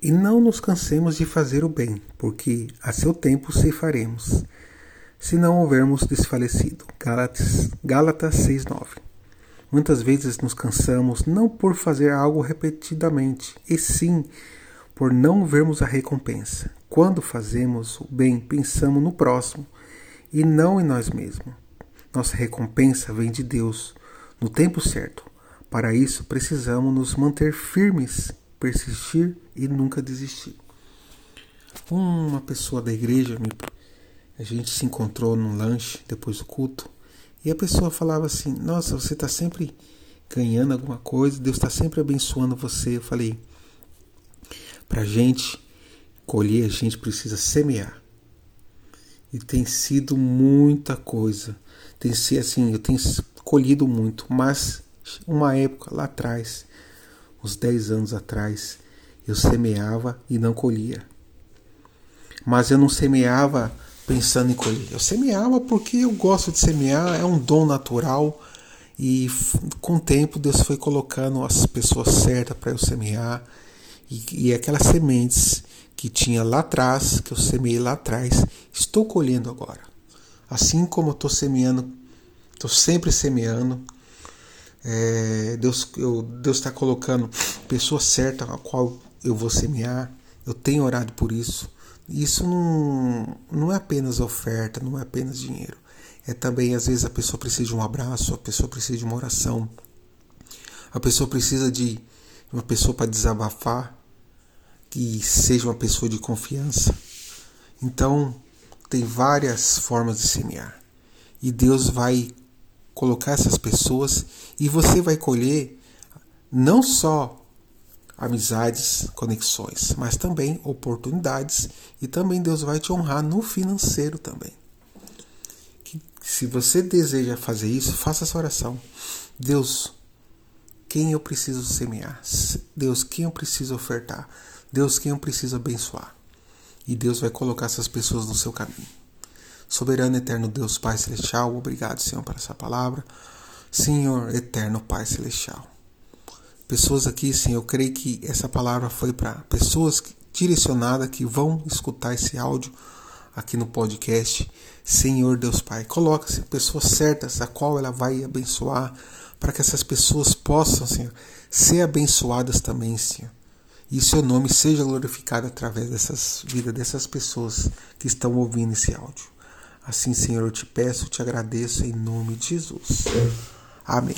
E não nos cansemos de fazer o bem, porque a seu tempo ceifaremos, se não houvermos desfalecido. Gálatas, Gálatas 6,9 Muitas vezes nos cansamos não por fazer algo repetidamente, e sim por não vermos a recompensa. Quando fazemos o bem, pensamos no próximo e não em nós mesmos. Nossa recompensa vem de Deus no tempo certo. Para isso, precisamos nos manter firmes, persistir e nunca desistir. Uma pessoa da igreja, a gente se encontrou num lanche depois do culto e a pessoa falava assim: Nossa, você está sempre ganhando alguma coisa, Deus está sempre abençoando você. Eu falei: Para a gente colher, a gente precisa semear. E tem sido muita coisa. Tem sido assim, eu tenho colhido muito, mas uma época lá atrás, uns 10 anos atrás, eu semeava e não colhia. Mas eu não semeava pensando em colher. Eu semeava porque eu gosto de semear, é um dom natural e com o tempo Deus foi colocando as pessoas certas para eu semear e, e aquelas sementes que tinha lá atrás, que eu semeei lá atrás, estou colhendo agora. Assim como eu estou semeando, estou sempre semeando. É, Deus está colocando pessoa certa a qual eu vou semear. Eu tenho orado por isso. Isso não, não é apenas oferta, não é apenas dinheiro. É também, às vezes, a pessoa precisa de um abraço, a pessoa precisa de uma oração, a pessoa precisa de uma pessoa para desabafar, que seja uma pessoa de confiança. Então, tem várias formas de semear. E Deus vai colocar essas pessoas e você vai colher não só amizades, conexões, mas também oportunidades e também Deus vai te honrar no financeiro também. Que, se você deseja fazer isso, faça essa oração. Deus, quem eu preciso semear? Deus, quem eu preciso ofertar? Deus, quem eu preciso abençoar? E Deus vai colocar essas pessoas no seu caminho. Soberano eterno Deus Pai celestial, obrigado, Senhor, por essa palavra. Senhor eterno Pai celestial pessoas aqui, sim, eu creio que essa palavra foi para pessoas direcionadas que vão escutar esse áudio aqui no podcast. Senhor Deus Pai, coloca-se pessoas certas a qual ela vai abençoar, para que essas pessoas possam, Senhor, ser abençoadas também, Senhor. E seu nome seja glorificado através dessas vidas dessas pessoas que estão ouvindo esse áudio. Assim, Senhor, eu te peço, te agradeço em nome de Jesus. Amém.